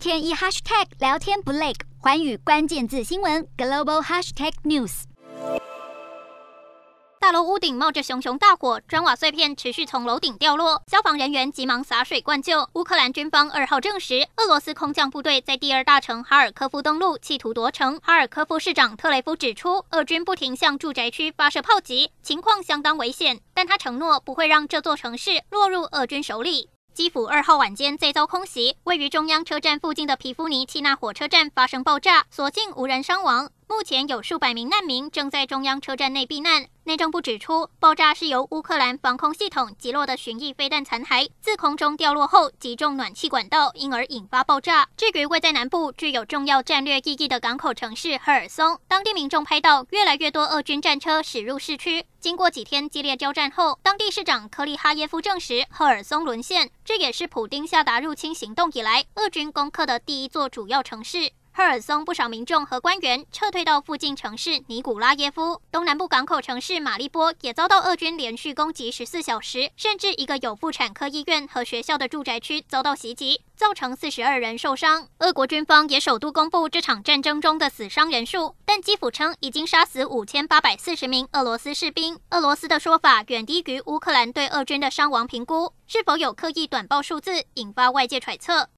天一 hashtag 聊天不累，环宇关键字新闻 global hashtag news。大楼屋顶冒着熊熊大火，砖瓦碎片持续从楼顶掉落，消防人员急忙洒水灌救。乌克兰军方二号证实，俄罗斯空降部队在第二大城哈尔科夫登陆，企图夺城。哈尔科夫市长特雷夫指出，俄军不停向住宅区发射炮击，情况相当危险，但他承诺不会让这座城市落入俄军手里。基辅二号晚间再遭空袭，位于中央车站附近的皮夫尼契纳火车站发生爆炸，所幸无人伤亡。目前有数百名难民正在中央车站内避难。内政部指出，爆炸是由乌克兰防空系统击落的巡弋飞弹残骸自空中掉落后击中暖气管道，因而引发爆炸。至于位在南部具有重要战略意义的港口城市赫尔松，当地民众拍到越来越多俄军战车驶入市区。经过几天激烈交战后，当地市长科利哈耶夫证实赫尔松沦陷，这也是普丁下达入侵行动以来俄军攻克的第一座主要城市。赫尔松不少民众和官员撤退到附近城市尼古拉耶夫，东南部港口城市马利波也遭到俄军连续攻击十四小时，甚至一个有妇产科医院和学校的住宅区遭到袭击，造成四十二人受伤。俄国军方也首度公布这场战争中的死伤人数，但基辅称已经杀死五千八百四十名俄罗斯士兵。俄罗斯的说法远低于乌克兰对俄军的伤亡评估，是否有刻意短报数字，引发外界揣测。